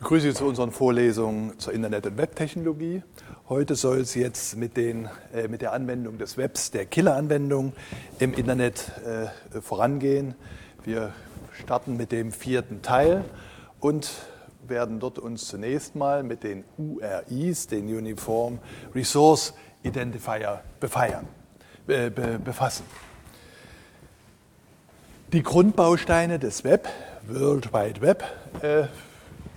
begrüße Sie zu unseren Vorlesungen zur Internet- und Webtechnologie. Heute soll es jetzt mit, den, äh, mit der Anwendung des Webs, der Killeranwendung im Internet äh, vorangehen. Wir starten mit dem vierten Teil und werden dort uns zunächst mal mit den URIs, den Uniform Resource Identifier, befeiern, äh, be, befassen. Die Grundbausteine des Web, World Wide Web, äh,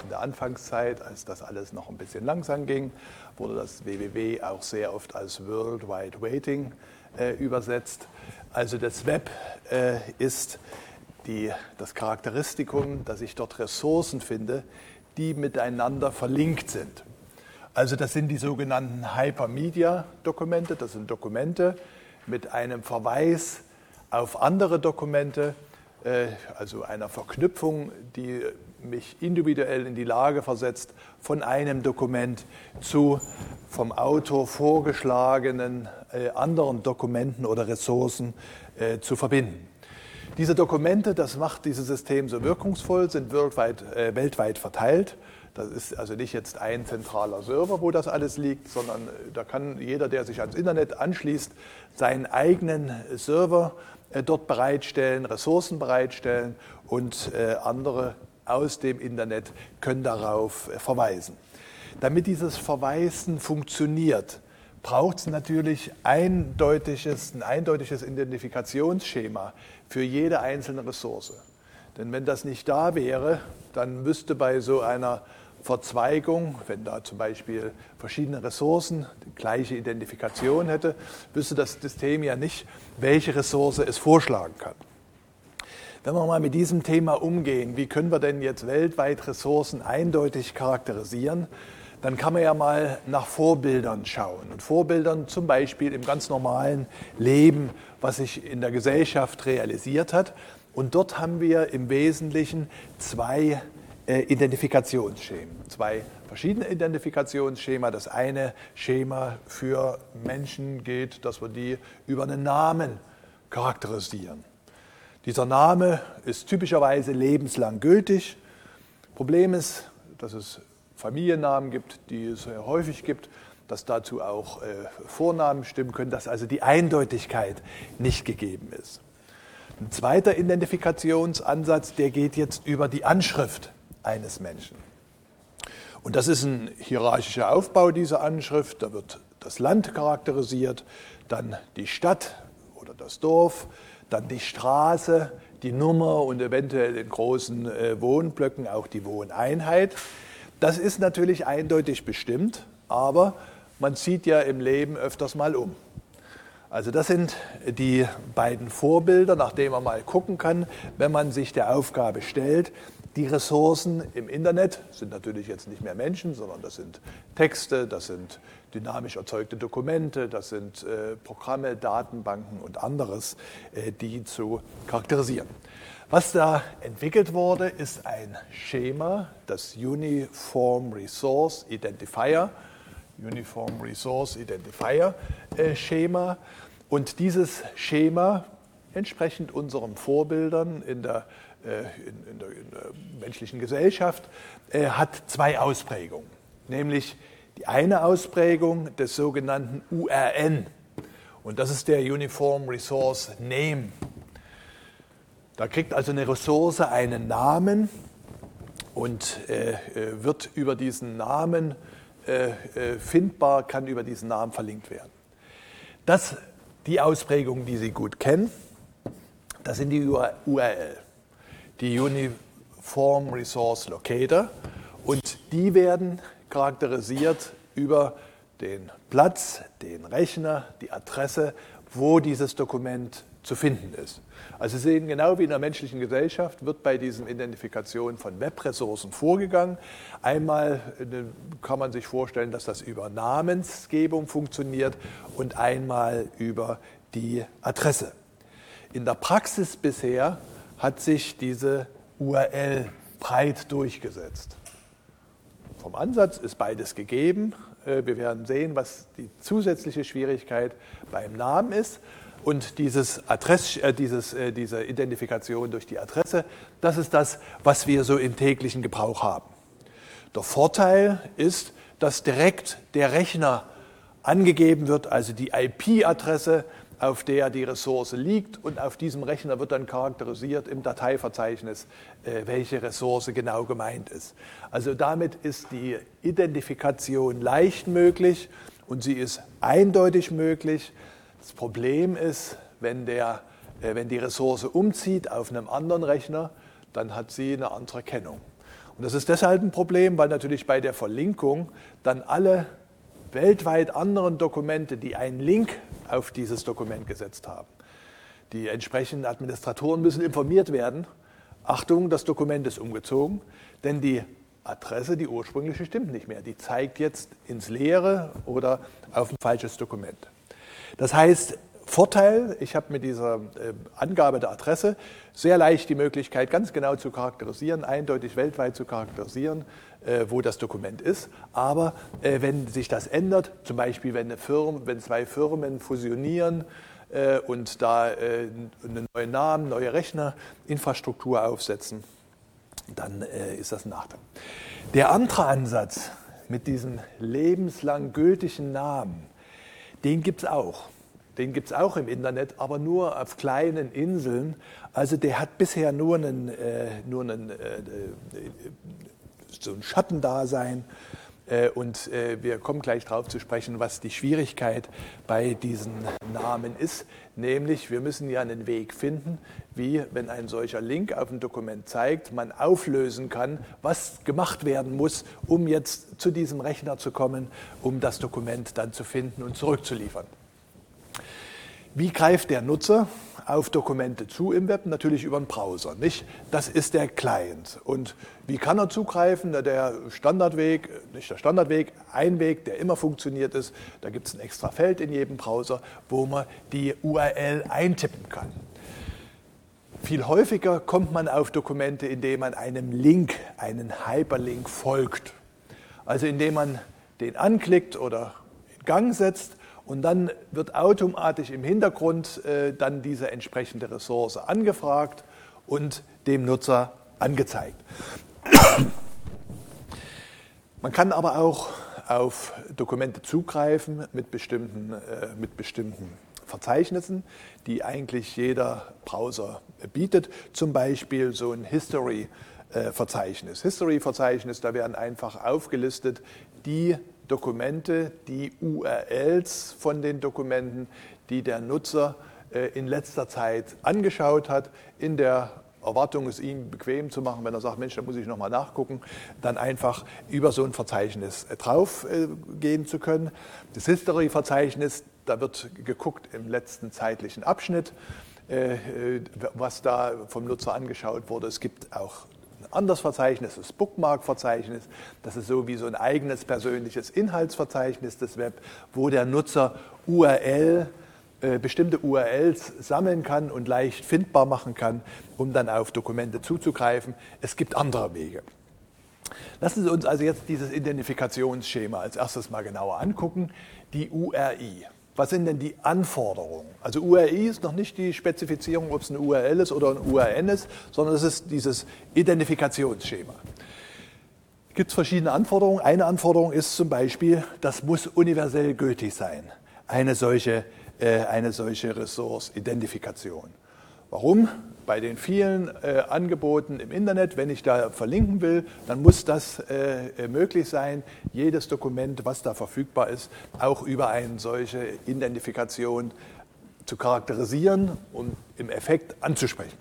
in der Anfangszeit, als das alles noch ein bisschen langsam ging, wurde das www auch sehr oft als World Wide Waiting äh, übersetzt. Also das Web äh, ist die, das Charakteristikum, dass ich dort Ressourcen finde, die miteinander verlinkt sind. Also das sind die sogenannten Hypermedia-Dokumente. Das sind Dokumente mit einem Verweis auf andere Dokumente, also einer Verknüpfung, die mich individuell in die Lage versetzt, von einem Dokument zu vom Autor vorgeschlagenen äh, anderen Dokumenten oder Ressourcen äh, zu verbinden. Diese Dokumente, das macht dieses System so wirkungsvoll, sind weltweit, äh, weltweit verteilt. Das ist also nicht jetzt ein zentraler Server, wo das alles liegt, sondern äh, da kann jeder, der sich ans Internet anschließt, seinen eigenen Server äh, dort bereitstellen, Ressourcen bereitstellen und äh, andere aus dem Internet können darauf äh, verweisen. Damit dieses Verweisen funktioniert, braucht es natürlich eindeutiges, ein eindeutiges Identifikationsschema für jede einzelne Ressource. Denn wenn das nicht da wäre, dann müsste bei so einer Verzweigung, wenn da zum Beispiel verschiedene Ressourcen die gleiche Identifikation hätte, wüsste das System ja nicht, welche Ressource es vorschlagen kann. Wenn wir mal mit diesem Thema umgehen, wie können wir denn jetzt weltweit Ressourcen eindeutig charakterisieren, dann kann man ja mal nach Vorbildern schauen. Und Vorbildern zum Beispiel im ganz normalen Leben, was sich in der Gesellschaft realisiert hat. Und dort haben wir im Wesentlichen zwei Identifikationsschemen, zwei verschiedene Identifikationsschema. Das eine Schema für Menschen geht, dass wir die über einen Namen charakterisieren. Dieser Name ist typischerweise lebenslang gültig. Problem ist, dass es Familiennamen gibt, die es sehr häufig gibt, dass dazu auch äh, Vornamen stimmen können, dass also die Eindeutigkeit nicht gegeben ist. Ein zweiter Identifikationsansatz, der geht jetzt über die Anschrift eines Menschen. Und das ist ein hierarchischer Aufbau dieser Anschrift. Da wird das Land charakterisiert, dann die Stadt oder das Dorf, dann die Straße, die Nummer und eventuell in großen äh, Wohnblöcken auch die Wohneinheit. Das ist natürlich eindeutig bestimmt, aber man zieht ja im Leben öfters mal um. Also das sind die beiden Vorbilder, nach denen man mal gucken kann, wenn man sich der Aufgabe stellt, die Ressourcen im Internet sind natürlich jetzt nicht mehr Menschen, sondern das sind Texte, das sind dynamisch erzeugte Dokumente, das sind äh, Programme, Datenbanken und anderes, äh, die zu charakterisieren. Was da entwickelt wurde, ist ein Schema, das Uniform Resource Identifier, Uniform Resource Identifier äh, Schema. Und dieses Schema, entsprechend unseren Vorbildern in der in, in, der, in, der, menschlichen Gesellschaft, äh, hat zwei Ausprägungen. Nämlich die eine Ausprägung des sogenannten URN. Und das ist der Uniform Resource Name. Da kriegt also eine Ressource einen Namen und äh, äh wird über diesen Namen äh, äh, findbar, kann über diesen Namen verlinkt werden. Das die Ausprägungen, die Sie gut kennen, das sind die URL die Uniform Resource Locator und die werden charakterisiert über den Platz, den Rechner, die Adresse, wo dieses Dokument zu finden ist. Also Sie sehen, genau wie in der menschlichen Gesellschaft wird bei diesen Identifikationen von Webressourcen vorgegangen. Einmal äh, kann man sich vorstellen, dass das über Namensgebung funktioniert und einmal über die Adresse. In der Praxis bisher hat sich diese URL breit durchgesetzt. Vom Ansatz ist beides gegeben. Äh, wir werden sehen, was die zusätzliche Schwierigkeit beim Namen ist. Und dieses Adress, äh, dieses, äh, diese Identifikation durch die Adresse, das ist das, was wir so im täglichen Gebrauch haben. Der Vorteil ist, dass direkt der Rechner angegeben wird, also die IP-Adresse, auf der die Ressource liegt und auf diesem Rechner wird dann charakterisiert im Dateiverzeichnis, äh, welche Ressource genau gemeint ist. Also damit ist die Identifikation leicht möglich und sie ist eindeutig möglich. Das Problem ist, wenn, der, äh, wenn die Ressource umzieht auf einem anderen Rechner, dann hat sie eine andere Kennung. Und das ist deshalb ein Problem, weil natürlich bei der Verlinkung dann alle weltweit anderen Dokumente, die einen Link auf dieses Dokument gesetzt haben. Die entsprechenden Administratoren müssen informiert werden. Achtung, das Dokument ist umgezogen, denn die Adresse, die ursprüngliche, stimmt nicht mehr. Die zeigt jetzt ins Leere oder auf ein falsches Dokument. Das heißt, Vorteil, ich habe mit dieser äh, Angabe der Adresse sehr leicht die Möglichkeit, ganz genau zu charakterisieren, eindeutig weltweit zu charakterisieren, äh, wo das Dokument ist. Aber äh, wenn sich das ändert, zum Beispiel wenn, Firma, wenn zwei Firmen fusionieren äh, und da einen neuen Namen, neue Rechnerinfrastruktur aufsetzen, dann ist das ein Nachteil. Der andere Ansatz mit diesem lebenslang gültigen Namen, den gibt es auch. Den gibt es auch im Internet, aber nur auf kleinen Inseln. Also der hat bisher nur einen, äh, nur einen äh, so ein Schattendasein. Äh, und äh, wir kommen gleich darauf zu sprechen, was die Schwierigkeit bei diesen Namen ist. Nämlich, wir müssen ja einen Weg finden, wie, wenn ein solcher Link auf ein Dokument zeigt, man auflösen kann, was gemacht werden muss, um jetzt zu diesem Rechner zu kommen, um das Dokument dann zu finden und zurückzuliefern. Wie greift der Nutzer auf Dokumente zu im Web? Natürlich über den Browser. Nicht? Das ist der Client. Und wie kann er zugreifen? Der Standardweg, nicht der Standardweg, ein Weg, der immer funktioniert ist. Da gibt es ein extra Feld in jedem Browser, wo man die URL eintippen kann. Viel häufiger kommt man auf Dokumente, indem man einem Link, einen Hyperlink folgt. Also indem man den anklickt oder in Gang setzt und dann wird automatisch im Hintergrund äh, dann diese entsprechende Ressource angefragt und dem Nutzer angezeigt. Man kann aber auch auf Dokumente zugreifen mit bestimmten, äh, mit bestimmten Verzeichnissen, die eigentlich jeder Browser bietet. Zum Beispiel so ein History-Verzeichnis. History-Verzeichnis, da werden einfach aufgelistet die Dokumente, die URLs von den Dokumenten, die der Nutzer äh, in letzter Zeit angeschaut hat, in der Erwartung, es ihm bequem zu machen, wenn er sagt, Mensch, da muss ich nochmal nachgucken, dann einfach über so ein Verzeichnis äh, drauf äh, gehen zu können. Das History-Verzeichnis, da wird geguckt im letzten zeitlichen Abschnitt, was da vom Nutzer angeschaut wurde. Es gibt auch anderes Verzeichnis, das Bookmark-Verzeichnis. Das ist so wie so ein eigenes persönliches Inhaltsverzeichnis des Web, wo der Nutzer URL, äh, bestimmte URLs sammeln kann und leicht findbar machen kann, um dann auf Dokumente zuzugreifen. Es gibt andere Wege. Lassen Sie uns also jetzt dieses Identifikationsschema als erstes mal genauer angucken, die URI. Was sind denn die Anforderungen? Also URI ist noch nicht die Spezifizierung, ob es eine URL ist oder ein URN ist, sondern es ist dieses Identifikationsschema. Es gibt verschiedene Anforderungen. Eine Anforderung ist zum Beispiel, das muss universell gültig sein, eine solche, äh, eine solche Ressource-Identifikation. Warum? Bei den vielen äh, Angeboten im Internet, wenn ich da verlinken will, dann muss das äh, möglich sein, jedes Dokument, was da verfügbar ist, auch über eine solche Identifikation zu charakterisieren und im Effekt anzusprechen.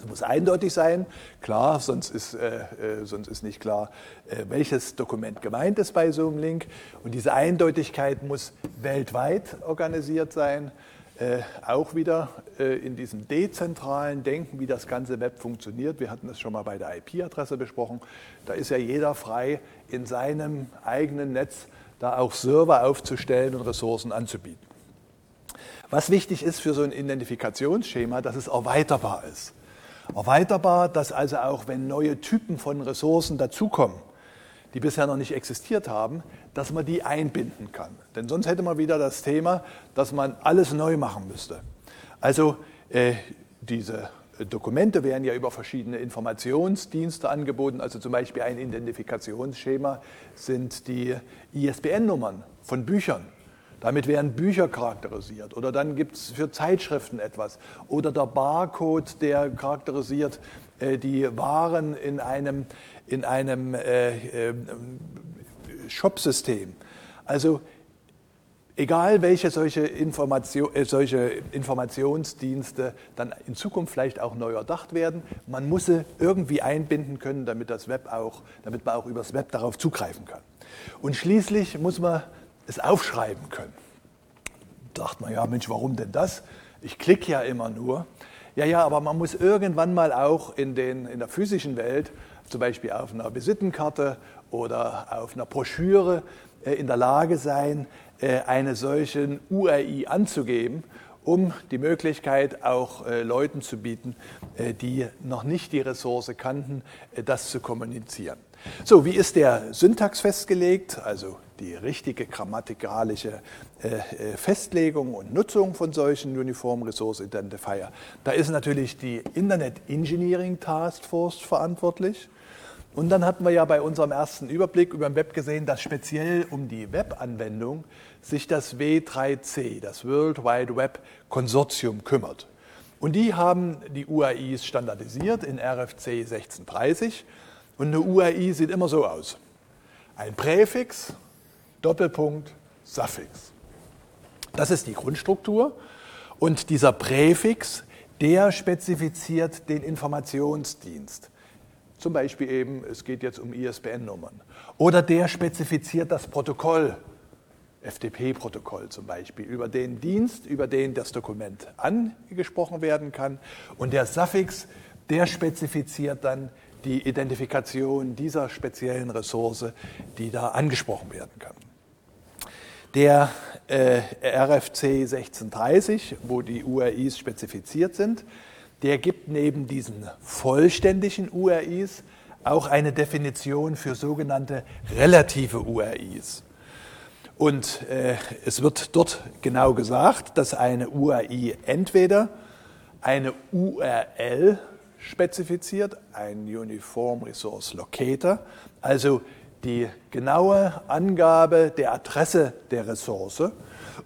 Es muss eindeutig sein, klar, sonst ist, äh, äh sonst ist nicht klar, äh, welches Dokument gemeint ist bei so einem Link. Und diese Eindeutigkeit muss weltweit organisiert sein. Äh, auch wieder äh, in diesem dezentralen Denken, wie das ganze Web funktioniert. Wir hatten das schon mal bei der IP-Adresse besprochen. Da ist ja jeder frei, in seinem eigenen Netz da auch Server aufzustellen und Ressourcen anzubieten. Was wichtig ist für so ein Identifikationsschema, dass es erweiterbar ist. Erweiterbar, dass also auch wenn neue Typen von Ressourcen dazukommen, die bisher noch nicht existiert haben, dass man die einbinden kann. Denn sonst hätte man wieder das Thema, dass man alles neu machen müsste. Also äh, diese Dokumente werden ja über verschiedene Informationsdienste angeboten, also zum Beispiel ein Identifikationsschema sind die ISBN-Nummern von Büchern. Damit werden Bücher charakterisiert. Oder dann gibt es für Zeitschriften etwas. Oder der Barcode, der charakterisiert äh, die Waren in einem, in einem äh, äh, Shopsystem. Also egal welche solche, Information, äh, solche Informationsdienste dann in Zukunft vielleicht auch neu erdacht werden, man muss sie irgendwie einbinden können, damit, das Web auch, damit man auch übers Web darauf zugreifen kann. Und schließlich muss man es aufschreiben können. Da dachte man, ja Mensch, warum denn das? Ich klicke ja immer nur. Ja, ja, aber man muss irgendwann mal auch in, den, in der physischen Welt, zum Beispiel auf einer Visitenkarte oder auf einer Broschüre, äh, in der Lage sein, äh, eine solche URI anzugeben, um die Möglichkeit auch äh, Leuten zu bieten, die noch nicht die Ressource kannten, das zu kommunizieren. So, wie ist der Syntax festgelegt? Also die richtige grammatikalische Festlegung und Nutzung von solchen Uniform Resource Identifier. Da ist natürlich die Internet Engineering Task Force verantwortlich. Und dann hatten wir ja bei unserem ersten Überblick über den Web gesehen, dass speziell um die Webanwendung sich das W3C, das World Wide Web Konsortium, kümmert. Und die haben die UAIs standardisiert in RFC 1630. Und eine UAI sieht immer so aus. Ein Präfix, Doppelpunkt, Suffix. Das ist die Grundstruktur. Und dieser Präfix, der spezifiziert den Informationsdienst. Zum Beispiel eben, es geht jetzt um ISBN-Nummern. Oder der spezifiziert das Protokoll, FTP-Protokoll zum Beispiel, über den Dienst, über den das Dokument angesprochen werden kann. Und der Suffix, der spezifiziert dann die Identifikation dieser speziellen Ressource, die da angesprochen werden kann. Der äh, RFC 1630, wo die URIs spezifiziert sind, der gibt neben diesen vollständigen URIs auch eine Definition für sogenannte relative URIs. Und äh, es wird dort genau gesagt, dass eine URI entweder eine URL spezifiziert, ein Uniform Resource Locator, also die genaue Angabe der Adresse der Ressource,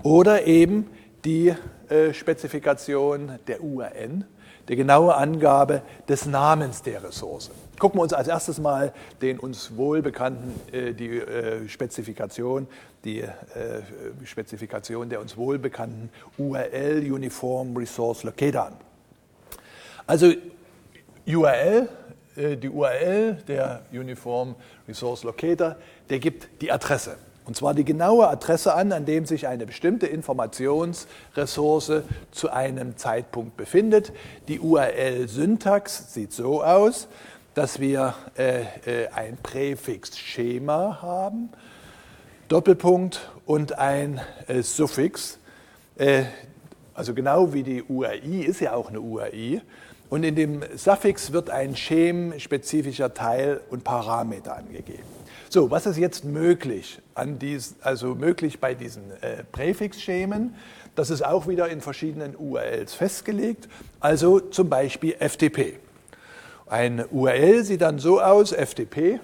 oder eben die äh, Spezifikation der URN, der genaue Angabe des Namens der Ressource. Gucken wir uns als erstes mal den uns wohlbekannten, äh, die äh, Spezifikation, die Spezifikation der uns wohlbekannten URL Uniform Resource Locator an. Also URL, die URL der Uniform Resource Locator, der gibt die Adresse. Und zwar die genaue Adresse an, an dem sich eine bestimmte Informationsressource zu einem Zeitpunkt befindet. Die URL-Syntax sieht so aus, dass wir äh, äh, ein Präfix-Schema haben, Doppelpunkt und ein äh, Suffix. Äh, also genau wie die URI ist ja auch eine URI. Und in dem Suffix wird ein schemspezifischer Teil und Parameter angegeben. So, was ist jetzt möglich, an dies, also möglich bei diesen äh, Präfixschemen? Das ist auch wieder in verschiedenen URLs festgelegt, also zum Beispiel FTP. Ein URL sieht dann so aus, FTP,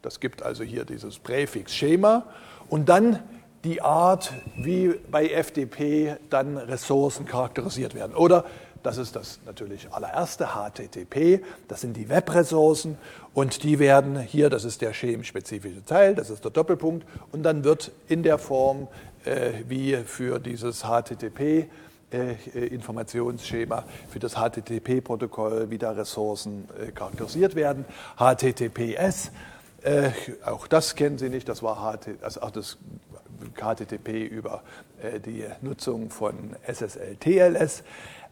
das gibt also hier dieses Präfixschema und dann die Art, wie bei FTP dann Ressourcen charakterisiert werden. Oder das ist das natürlich allererste HTTP. Das sind die Webressourcen und die werden hier, das ist der schemspezifische Teil, das ist der Doppelpunkt und dann wird in der Form äh, wie für dieses HTTP äh, Informationsschema für das HTTP-Protokoll wieder Ressourcen äh, charakterisiert werden. HTTPS, äh, auch das kennen Sie nicht, das war HTTP über äh, die Nutzung von SSL, TLS.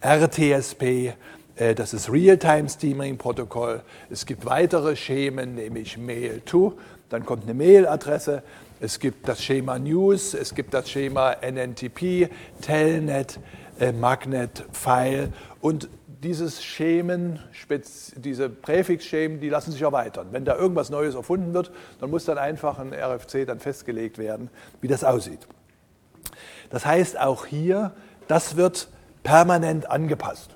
RTSP, äh, das ist Real-Time Steaming Protokoll. Es gibt weitere Schemen, nämlich Mail-to, dann kommt eine Mail-Adresse. Es gibt das Schema News, es gibt das Schema NNTP, Telnet, äh, Magnet, File und dieses Schemen, diese Präfixschemen, die lassen sich erweitern. Wenn da irgendwas Neues erfunden wird, dann muss dann einfach ein RFC dann festgelegt werden, wie das aussieht. Das heißt auch hier, das wird permanent angepasst.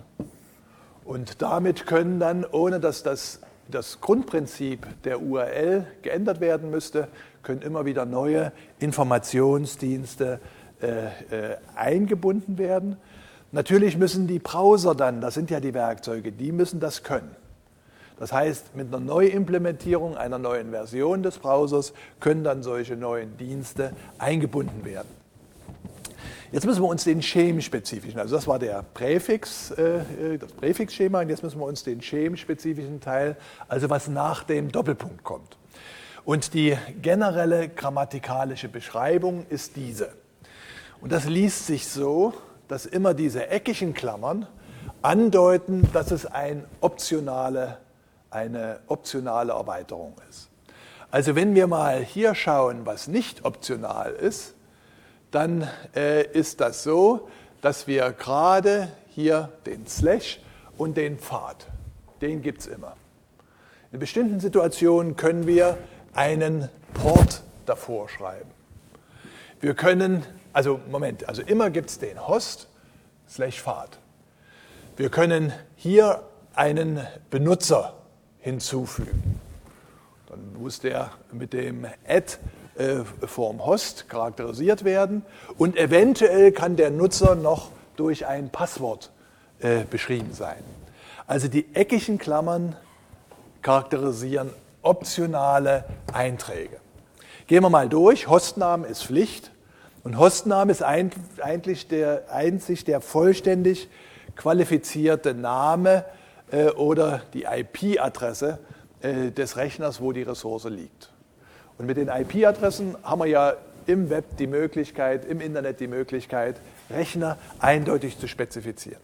Und damit können dann, ohne dass das, das Grundprinzip der URL geändert werden müsste, können immer wieder neue Informationsdienste äh, äh, eingebunden werden. Natürlich müssen die Browser dann, das sind ja die Werkzeuge, die müssen das können. Das heißt, mit einer Neuimplementierung einer neuen Version des Browsers können dann solche neuen Dienste eingebunden werden. Jetzt müssen wir uns den schemspezifischen, also das war der Präfix, äh, das Präfixschema, und jetzt müssen wir uns den schemspezifischen Teil, also was nach dem Doppelpunkt kommt. Und die generelle grammatikalische Beschreibung ist diese. Und das liest sich so, dass immer diese eckigen Klammern andeuten, dass es ein optionale eine optionale Erweiterung ist. Also wenn wir mal hier schauen, was nicht optional ist, dann äh, ist das so, dass wir gerade hier den Slash und den Pfad, den gibt es immer. In bestimmten Situationen können wir einen Port davor schreiben. Wir können, also Moment, also immer gibt es den Host slash Pfad. Wir können hier einen Benutzer hinzufügen. Dann muss der mit dem Add äh, vorm Host charakterisiert werden und eventuell kann der Nutzer noch durch ein Passwort äh, beschrieben sein. Also die eckigen Klammern charakterisieren optionale Einträge. Gehen wir mal durch. Hostname ist Pflicht und Hostname ist eigentlich der, einzig der vollständig qualifizierte Name äh, oder die IP-Adresse des Rechners, wo die Ressource liegt. Und mit den IP-Adressen haben wir ja im Web die Möglichkeit, im Internet die Möglichkeit, Rechner eindeutig zu spezifizieren.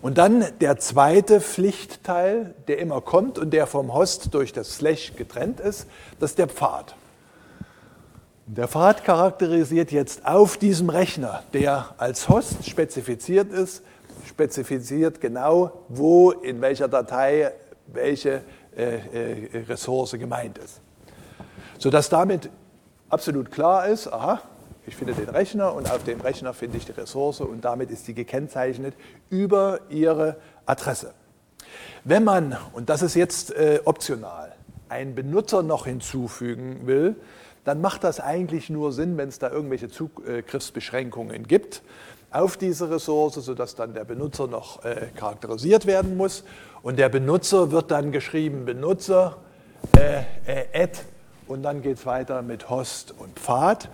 Und dann der zweite Pflichtteil, der immer kommt und der vom Host durch das Slash getrennt ist, das ist der Pfad. Der Pfad charakterisiert jetzt auf diesem Rechner, der als Host spezifiziert ist, spezifiziert genau, wo in welcher Datei welche äh, äh, Ressource gemeint ist. Sodass damit absolut klar ist, aha, ich finde den Rechner und auf dem Rechner finde ich die Ressource und damit ist sie gekennzeichnet über ihre Adresse. Wenn man, und das ist jetzt äh, optional, einen Benutzer noch hinzufügen will, dann macht das eigentlich nur Sinn, wenn es da irgendwelche Zugriffsbeschränkungen gibt auf diese Ressource, sodass dann der Benutzer noch äh, charakterisiert werden muss. Und der Benutzer wird dann geschrieben Benutzer, äh, äh, add und dann geht es weiter mit Host und Pfad.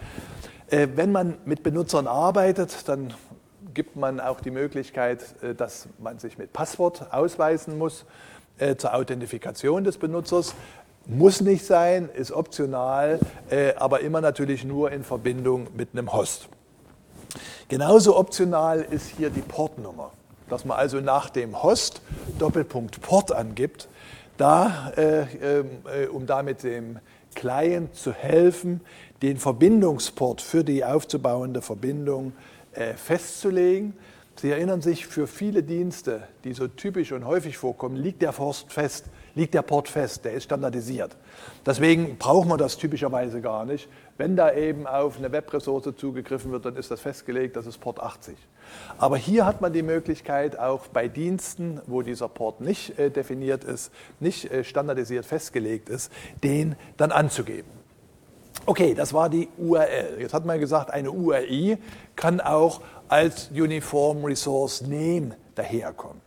Äh, wenn man mit Benutzern arbeitet, dann gibt man auch die Möglichkeit, äh, dass man sich mit Passwort ausweisen muss äh, zur Authentifikation des Benutzers. Muss nicht sein, ist optional, aber immer natürlich nur in Verbindung mit einem Host. Genauso optional ist hier die Portnummer, dass man also nach dem Host Doppelpunkt Port angibt, da, äh, äh, um damit dem Client zu helfen, den Verbindungsport für die aufzubauende Verbindung äh, festzulegen. Sie erinnern sich, für viele Dienste, die so typisch und häufig vorkommen, liegt der Forst fest liegt der Port fest, der ist standardisiert. Deswegen braucht man das typischerweise gar nicht. Wenn da eben auf eine Webressource zugegriffen wird, dann ist das festgelegt, das ist Port 80. Aber hier hat man die Möglichkeit, auch bei Diensten, wo dieser Port nicht äh, definiert ist, nicht äh, standardisiert festgelegt ist, den dann anzugeben. Okay, das war die URL. Jetzt hat man gesagt, eine URI kann auch als Uniform Resource Name daherkommen.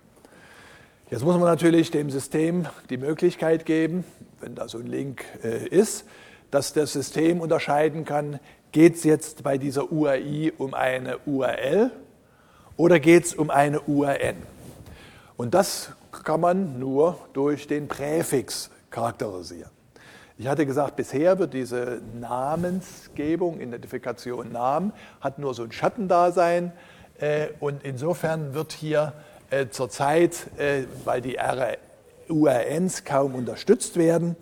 Jetzt muss man natürlich dem System die Möglichkeit geben, wenn da so ein Link äh, ist, dass das System unterscheiden kann, geht es jetzt bei dieser URI um eine URL oder geht es um eine URN. Und das kann man nur durch den Präfix charakterisieren. Ich hatte gesagt, bisher wird diese Namensgebung, Identifikation Namen, hat nur so ein Schattendasein. Äh, und insofern wird hier äh, zurzeit, äh, weil die URNs kaum unterstützt werden,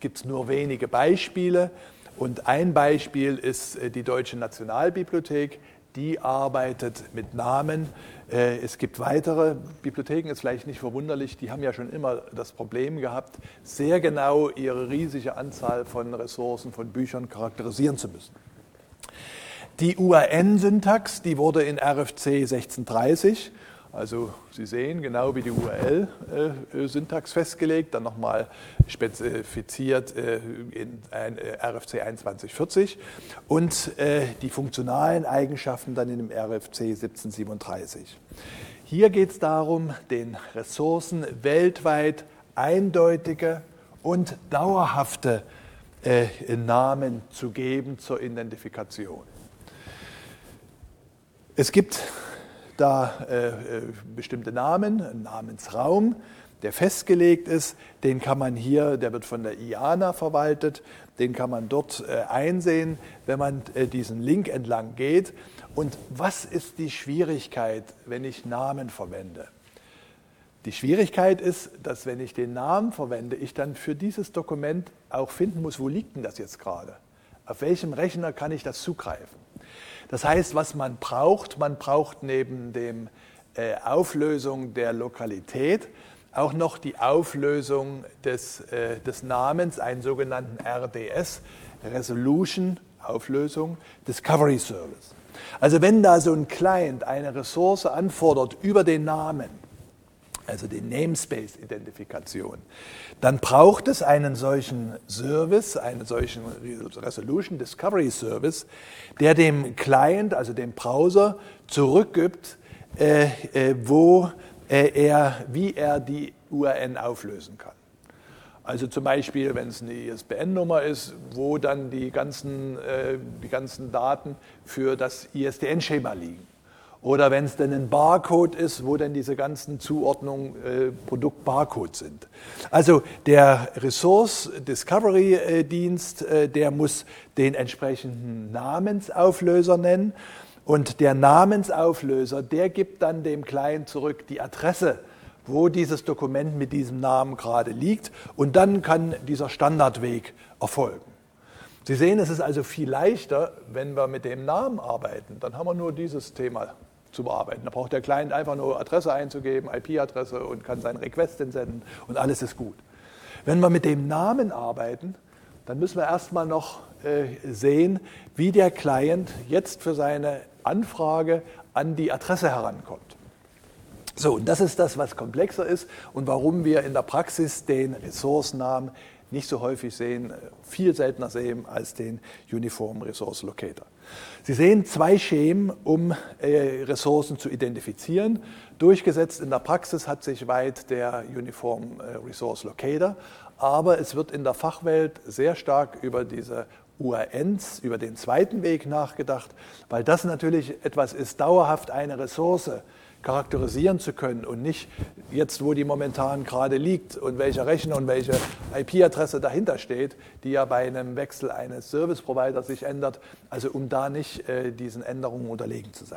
gibt es nur wenige Beispiele. Und ein Beispiel ist äh, die Deutsche Nationalbibliothek. Die arbeitet mit Namen. Äh, es gibt weitere Bibliotheken, ist vielleicht nicht verwunderlich, die haben ja schon immer das Problem gehabt, sehr genau ihre riesige Anzahl von Ressourcen, von Büchern charakterisieren zu müssen. Die URN-Syntax, die wurde in RFC 1630 Also Sie sehen genau wie die URL-Syntax festgelegt, dann nochmal spezifiziert in RFC 2140 und die funktionalen Eigenschaften dann in dem RFC 1737. Hier geht es darum, den Ressourcen weltweit eindeutige und dauerhafte Namen zu geben zur Identifikation. Es gibt da äh, äh, bestimmte Namen, einen Namensraum, der festgelegt ist. Den kann man hier, der wird von der IANA verwaltet, den kann man dort äh, einsehen, wenn man äh, diesen Link entlang geht. Und was ist die Schwierigkeit, wenn ich Namen verwende? Die Schwierigkeit ist, dass wenn ich den Namen verwende, ich dann für dieses Dokument auch finden muss, wo liegt denn das jetzt gerade? Auf welchem Rechner kann ich das zugreifen? Das heißt, was man braucht, man braucht neben dem äh, Auflösung der Lokalität auch noch die Auflösung des, äh, des Namens, einen sogenannten RDS, Resolution, Auflösung, Discovery Service. Also wenn da so ein Client eine Ressource anfordert über den Namen, also die Namespace-Identifikation, dann braucht es einen solchen Service, einen solchen Resolution Discovery Service, der dem Client, also dem Browser, zurückgibt, äh, äh, wo äh, er, wie er die URN auflösen kann. Also zum Beispiel, wenn es eine ISBN-Nummer ist, wo dann die ganzen, äh, die ganzen Daten für das ISDN-Schema liegen. Oder wenn es denn ein Barcode ist, wo denn diese ganzen Zuordnungen äh, Produkt-Barcode sind. Also der Resource Discovery äh, Dienst, äh, der muss den entsprechenden Namensauflöser nennen. Und der Namensauflöser, der gibt dann dem Client zurück die Adresse, wo dieses Dokument mit diesem Namen gerade liegt. Und dann kann dieser Standardweg erfolgen. Sie sehen, es ist also viel leichter, wenn wir mit dem Namen arbeiten. Dann haben wir nur dieses Thema zu bearbeiten. Da braucht der Client einfach nur Adresse einzugeben, IP-Adresse und kann seinen Request entsenden und alles ist gut. Wenn wir mit dem Namen arbeiten, dann müssen wir erstmal noch äh, sehen, wie der Client jetzt für seine Anfrage an die Adresse herankommt. So, und das ist das, was komplexer ist und warum wir in der Praxis den Ressourcennamen nicht so häufig sehen, viel seltener sehen als den Uniform Resource Locator. Sie sehen zwei Schemen, um äh, Ressourcen zu identifizieren. Durchgesetzt in der Praxis hat sich weit der Uniform äh, Resource Locator, aber es wird in der Fachwelt sehr stark über diese URNs, über den zweiten Weg nachgedacht, weil das natürlich etwas ist, dauerhaft eine Ressource charakterisieren zu können und nicht jetzt, wo die momentan gerade liegt und welcher Rechner und welche IP-Adresse dahinter steht, die ja bei einem Wechsel eines Service-Providers sich ändert, also um da nicht äh, diesen Änderungen unterlegen zu sein.